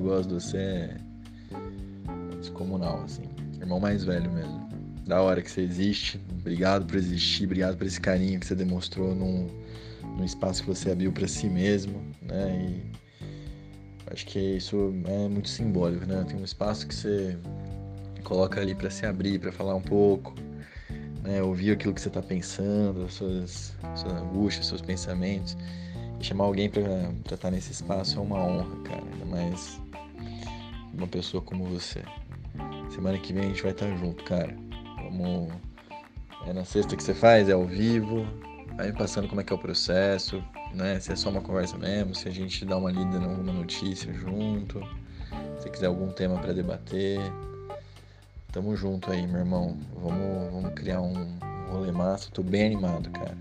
gosto de você é descomunal, assim. Irmão mais velho mesmo. Da hora que você existe. Obrigado por existir, obrigado por esse carinho que você demonstrou num, num espaço que você abriu para si mesmo, né? E acho que isso é muito simbólico, né? Tem um espaço que você coloca ali para se abrir, para falar um pouco, né? Ouvir aquilo que você está pensando, suas, suas angústias, seus pensamentos. Chamar alguém para estar nesse espaço é uma honra, cara. Ainda mais uma pessoa como você. Semana que vem a gente vai estar junto, cara. Vamos. É na sexta que você faz, é ao vivo. Vai me passando como é que é o processo, né? Se é só uma conversa mesmo, se a gente dá uma lida em alguma notícia junto, se quiser algum tema para debater. Tamo junto aí, meu irmão. Vamos, vamos criar um rolê massa. Tô bem animado, cara.